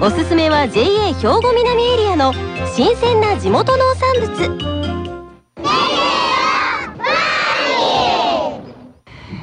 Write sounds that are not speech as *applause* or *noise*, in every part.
おすすめは JA 兵庫南エリアの新鮮な地元農産物。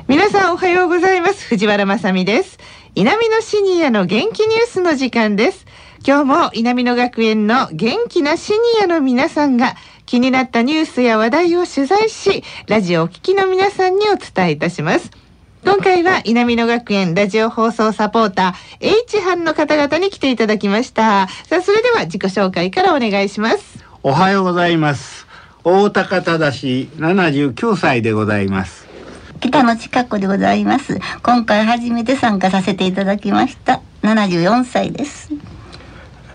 皆さんおはようございます。藤原まさです。南のシニアの元気ニュースの時間です。今日も南野学園の元気なシニアの皆さんが気になったニュースや話題を取材しラジオを聴きの皆さんにお伝えいたします。今回は南野学園ラジオ放送サポーター H 班の方々に来ていただきました。さあそれでは自己紹介からお願いします。おはようございます。大高忠79歳でございます。北の近くでございます。今回初めて参加させていただきました74歳です。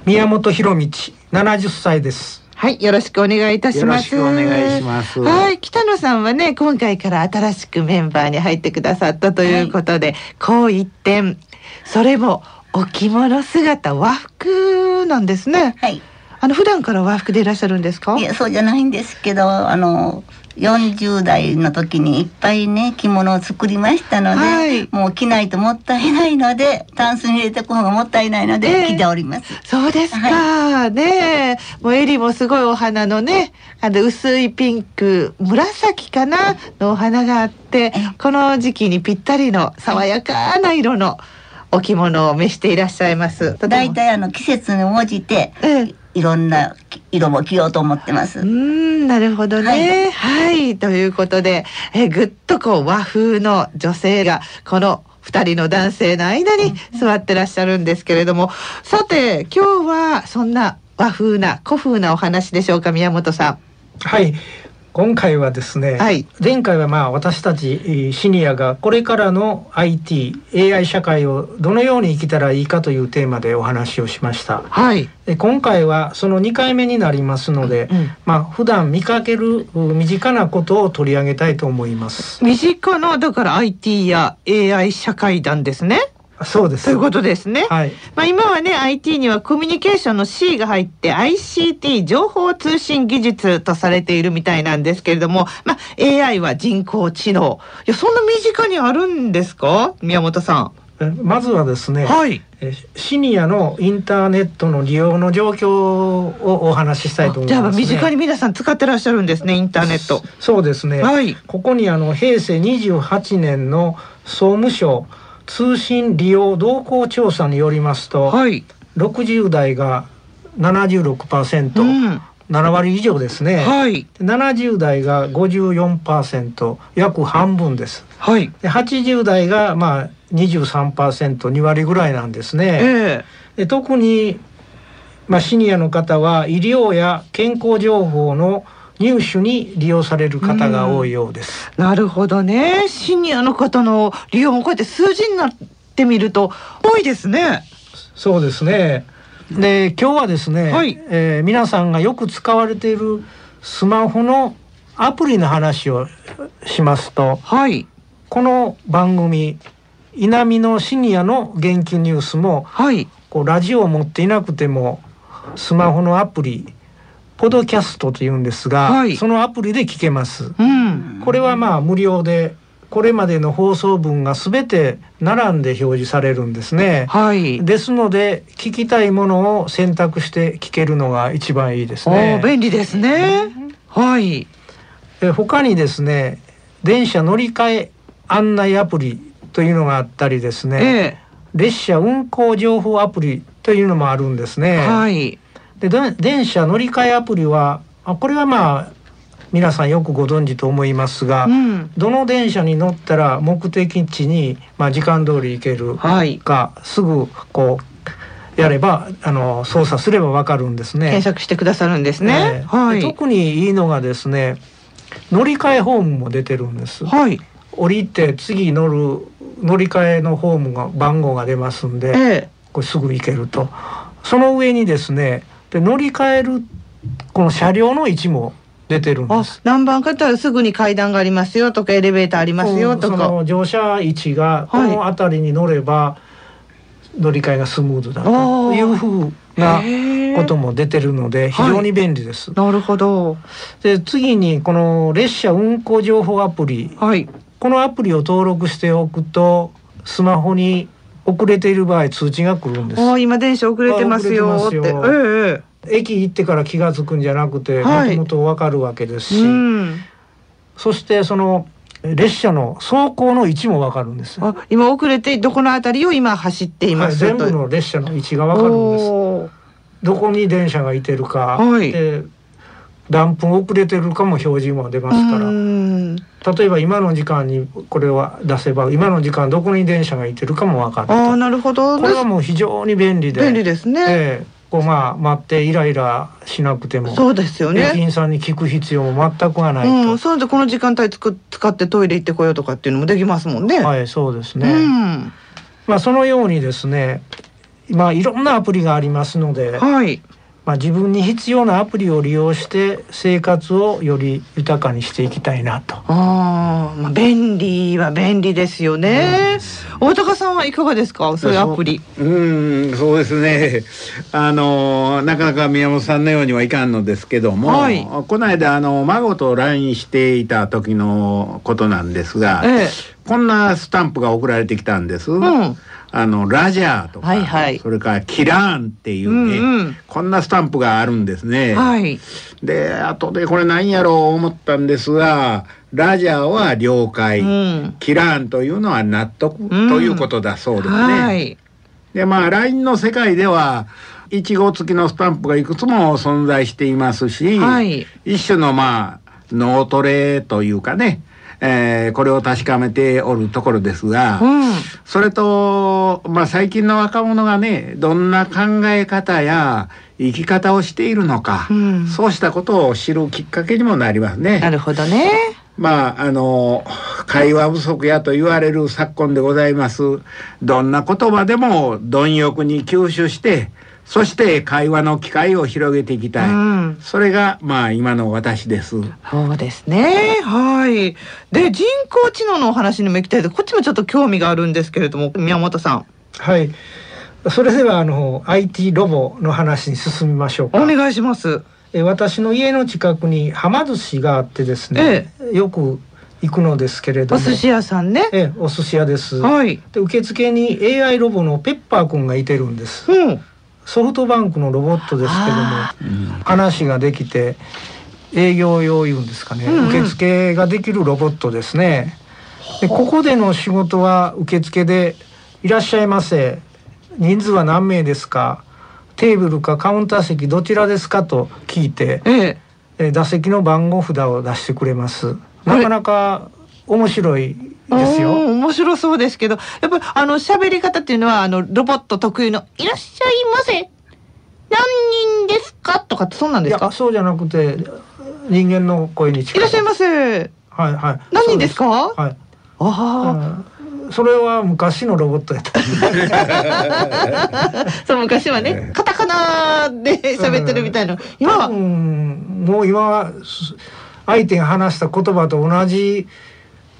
宮本博道70歳ですはい、よろしくお願いいたします。よろしくお願いしますはい、北野さんはね、今回から新しくメンバーに入ってくださったということで、こう一点、それもお着物姿和服なんですね。はいあの普段から和服でいらっしゃるんですか？い。やそうじゃないんですけどあの40代の時にいっぱいね着物を作りましたので、はい。もう着ないともったいないのでタンスに入れておく方がもったいないのええ。で着ております、そうですか、ねえ。もう襟もすごいお花のねあの薄いピンク紫かなのお花があってこの時期にぴったりの爽やかな色のお着物を召していらっしゃいます。大体あの季節に応じてええ。いろんな色も着ようと思ってます、うーんなるほどね。はい、ということで、えぐっとこう和風の女性がこの二人の男性の間に座ってらっしゃるんですけれども、さて今日はそんな和風な古風なお話でしょうか宮本さん。はい今回はですね、はい前回はまあ私たちえーシニアがこれからの IT AI 社会をどのように生きたらいいかというテーマでお話をしましたはい。で今回はその2回目になりますので、うんまあ普段見かけるう身近なことを取り上げたいと思います身近なだから IT や AI 社会なんですね。そうですということですね。はいまあ、今はね IT にはコミュニケーションの C が入って ICT 情報通信技術とされているみたいなんですけれども、まあ、AI は人工知能いやそんな身近にあるんですか？宮本さえまずはですね、ん。はい。えシニアのインターネットの利用の状況をお話ししたいと思いじゃあます、ね。身近に皆さん使ってらっしゃるんですねインターネット。そうですね。はい。ここにあの平成28年の総務省通信利用動向調査によりますと、はい。60代が76%、うん。7割以上ですね。はい。70代が54%約半分です。はい。で80代がまあ 23%2 割ぐらいなんですね。ええで特に、まあ、シニアの方は医療や健康情報の入手に利用される方が多いようです。なるほどね。シニアの方の利用もこうやって数字になってみると多いですね。そうですね。で今日はですね、はいえー皆さんがよく使われているスマホのアプリの話をしますとはい。この番組「稲見のシニアの元気ニュースも」はい。こうラジオを持っていなくてもスマホのアプリポドキャストというんですが、はいそのアプリで聞けます。うん。これはまあ無料でこれまでの放送分がすべて並んで表示されるんですね。はい。ですので聞きたいものを選択して聞けるのが一番いいですおねー。便利ですね。はい。え他にですね電車乗り換え案内アプリというのがあったりですね、え列車運行情報アプリというのもあるんですえね。はい。でで電車乗り換えアプリはあこれはまあ皆さんよくご存知と思いますが、うん。どの電車に乗ったら目的地に、まあ、時間通り行けるはい。かすぐこうやればあの操作すればわかるんですね。検索してくださるんですね。ええはい。で特にいいのがですね乗り換えホームも出てるんです。はい。降りて次乗る乗り換えのホームが番号が出ますんで、ええこれすぐ行けると。その上にですねで乗り換えるこの車両の位置も出てるんであす。何番かったらすぐに階段がありますよとかエレベーターありますよとそか。の乗車位置がこの辺りに乗れば乗り換えがスムーズだというふうなことも出てるので非常に便利です。なるほど。で次にこの列車運行情報アプリはい。このアプリを登録しておくとスマホに遅れている場合通知が来るんです。あ今電車遅れてますよって。駅行ってから気が付くんじゃなくてもはいともと分かるわけですし、うん。そしてその列車の走行の位置も分かるんです。あ今遅れてどこのあたりを今走っていはい、ます全部の列車の位置が分かるんです。どこに電車がいてるか、はいで何分遅れてるかも表示も出ますから、うん例えば今の時間にこれは出せば今の時間どこに電車がいてるかも分かるとああなるほどこれはもう非常に便利で便利ですね。ええこうまあ待ってイライラしなくてもそうですよね。駅員さんに聞く必要も全くはないと、うん、それでこの時間帯つく使ってトイレ行ってこようとかっていうのもできますもんね。はいそうですうね、ん。まあそのようにですね今いろんなアプリがありますので、はい。まあ、自分に必要なアプリを利用して生活をより豊かにしていきたいなと。ああ、まあ便利は便利ですよね。大高さんはいかがですか？そういうアプリ。うんそうですねあのなかなか宮本さんのようにはいかんのですけども、はいこの間あの孫と LINE していた時のことなんですが、ええ。こんなスタンプが送られてきたんです。んあのラジャーとか、はいはいそれからキラーンっていうね、うんうんこんなスタンプがあるんですね。はい。で後でこれ何やろう思ったんですがラジャーは了解、うん。キラーンというのは納得ということだそうですね。はい。でまあ LINE の世界では1号付きのスタンプがいくつも存在していますし、はい一種のまあ脳トレというかね、えーこれを確かめておるところですが、うん。それと、まあ、最近の若者がねどんな考え方や生き方をしているのか、うんそうしたことを知るきっかけにもなりますね。なるほどね。まああの会話不足やと言われる昨今でございますどんな言葉でも貪欲に吸収してそして会話の機会を広げていきたい、うん。それがまあ今の私ですそうですね。はい。で、人工知能のお話にも行きたいで、こっちもちょっと興味があるんですけれども、宮本さん、はい。それではあの IT ロボの話に進みましょうか。お願いします。え私の家の近くにはま寿司があってですね、よく行くのですけれども、お寿司屋さんね。ええお寿司屋です。はい。で受付に AI ロボのペッパーくんがいてるんです。うん。ソフトバンクのロボットですけどもあ話ができて営業用いうんですかね、うんうん。受付ができるロボットですね。でここでの仕事は受付で「いらっしゃいませ。人数は何名ですか。テーブルかカウンター席どちらですか?」と聞いてええ。え座席の番号札を出してくれます。なかなか面白いですおよー面白そうですけど、やっぱりあの喋り方っていうのはあのロボット特有のいらっしゃいませ。何人ですかとかってそうなんいですか？や。そうじゃなくて人間の声に近いらっしゃいませ。はいはい何人ですか？はいあうんそれは昔のロボットやった。あ、*laughs* そう昔はね、カタカナで喋ってるみたいな。今多は、分もう今はす相手が話した言葉と同じ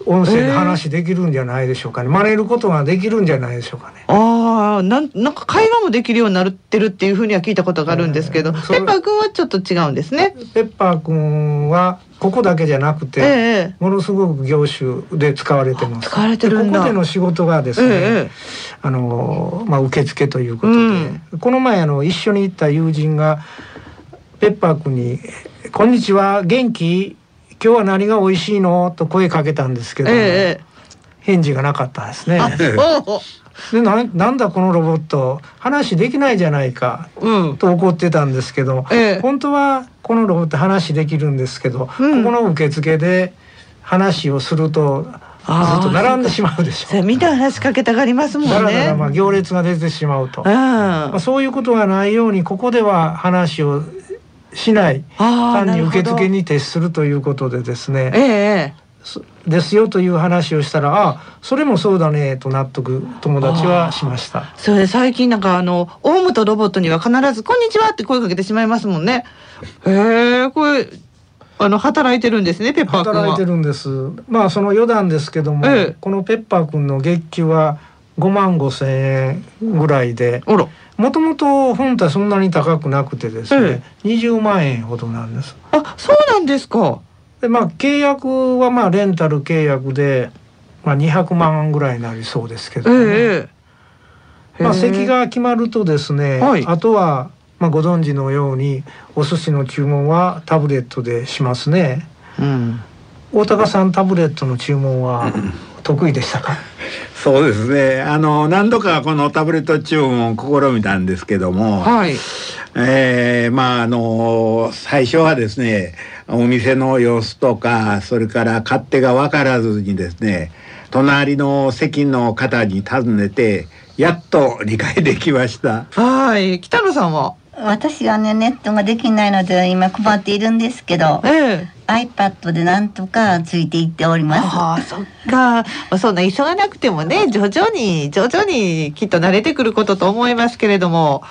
音声で話できるんじゃないでしょうかね。真似ることができるんじゃないでしょうかね。ああ、なん、なんか会話もできるようになってるっていうふうには聞いたことがあるんですけど、えーペッパー君はちょっと違うんですね。ペッパーくんはここだけじゃなくて、ええものすごく業種で使われてます。使われてるんだでここでの仕事がですね、ええあのまあ受付ということで、うんこの前あの一緒に行った友人がペッパー君に「こんにちは元気？今日は何が美味しいの?」と声かけたんですけど、ええ返事がなかったですね。でななんだこのロボット？話できないじゃないかうん。と怒ってたんですけど、ええ本当はこのロボット話できるんですけど、うんここの受付で話をするとずっと並んでしまうでしょそれみんな話しかけたがりますもんね。だらだらまあ行列が出てしまうと、うん。まあ、そういうことがないようにここでは話をしない単に受付に徹するということでですねええすですよという話をしたらあそれもそうだねと納得友達はしました。それで最近なんかあのオウムとロボットには必ずこんにちはって声かけてしまいますもんね。へえこれあの働いてるんですねペッパー働いてるんです。まあその余談ですけども、ええ。このペッパー君の月給は5万5千円ぐらいで。もともと本体そんなに高くなくてですね、20万円ほどなんです。あそうなんですか。でまあ契約はまあレンタル契約で、まあ、200万ぐらいになりそうですけどね、ええまあ、席が決まるとですね、はい。あとは、まあ、ご存知のようにお寿司の注文はタブレットでしますね。うん。大高さんタブレットの注文は得意でしたか？*laughs* そうですね。あの何度かこのタブレット注文を試みたんですけども、はい。えーまああの最初はですねお店の様子とかそれから勝手が分からずにですね隣の席の方に尋ねてやっと理解できました。はい。北野さんは？私はねネットができないので今困っているんですけどええ iPad でなんとかついていっております。ああそっか、まあ、そんな急がなくてもね徐々に徐々にきっと慣れてくることと思いますけれども。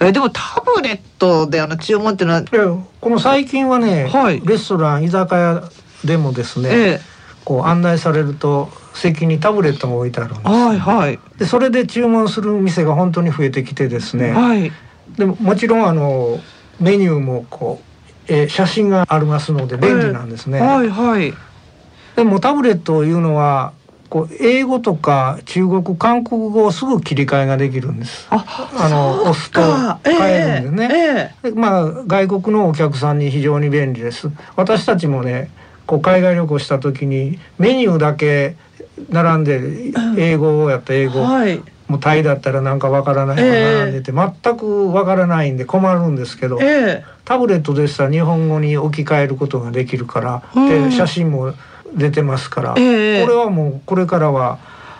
えでもタブレットであの注文っていうのは、いやこの最近はね、はい。レストラン居酒屋でもですね、ええ。こう案内されると席にタブレットが置いてあるんですはいはい。でそれで注文する店が本当に増えてきてですね、はい。でももちろんあのメニューもこう、えー写真がありますので便利なんですね、はいはい。でもタブレットをいうのはこう英語とか中国韓国語をすぐ切り替えができるんです。ああの押すとか変えるんですね、ええ。でまあ外国のお客さんに非常に便利です。私たちもねこう海外旅行した時にメニューだけ並んで英語をやった英語、はいもうタイだったらなんかわからないのが並んでて、全くわからないんで困るんですけど、ええ。タブレットでしたら日本語に置き換えることができるから、うん。で写真も出てますから、ええ。これはもうこれからは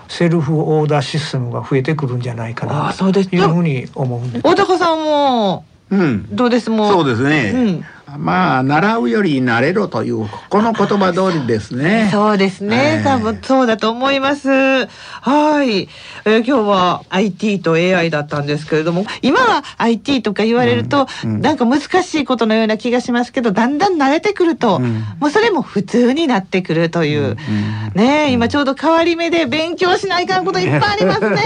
セルフオーダーシステムが増えてくるんじゃないかなそうです。というふうに思うんです。大高さんもうん、どうです？もう。そうですね。まあ習うより慣れろというこの言葉通りですね。そうですね、ええ多分そうだと思います。はい、えー今日は IT と AI だったんですけれども、今は IT とか言われると、うんうんなんか難しいことのような気がしますけど、だんだん慣れてくると、うんもうそれも普通になってくるという。うんねえ、今ちょうど変わり目で勉強しないかんこといっぱいありますね。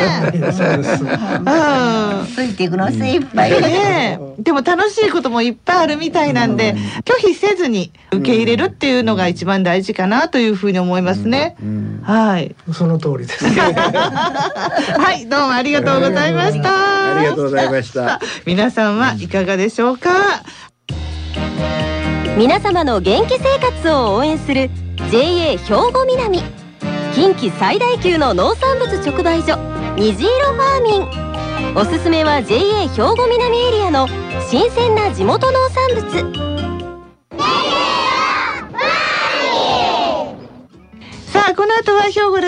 そうです。うん *laughs* ついていくの精一杯ねえでも楽しいこともいっぱいあるみたいなんで、拒否せずに受け入れるっていうのが一番大事かなというふうに思いますね。うんはい。その通りです。*laughs* はい、どうもありがとうございました。ありがとうございました。皆さんはいかがでしょうか？皆様の元気生活を応援する JA 兵庫南近畿最大級の農産物直売所虹色ファーミンおすすめは JA 兵庫南エリアの新鮮な地元農産物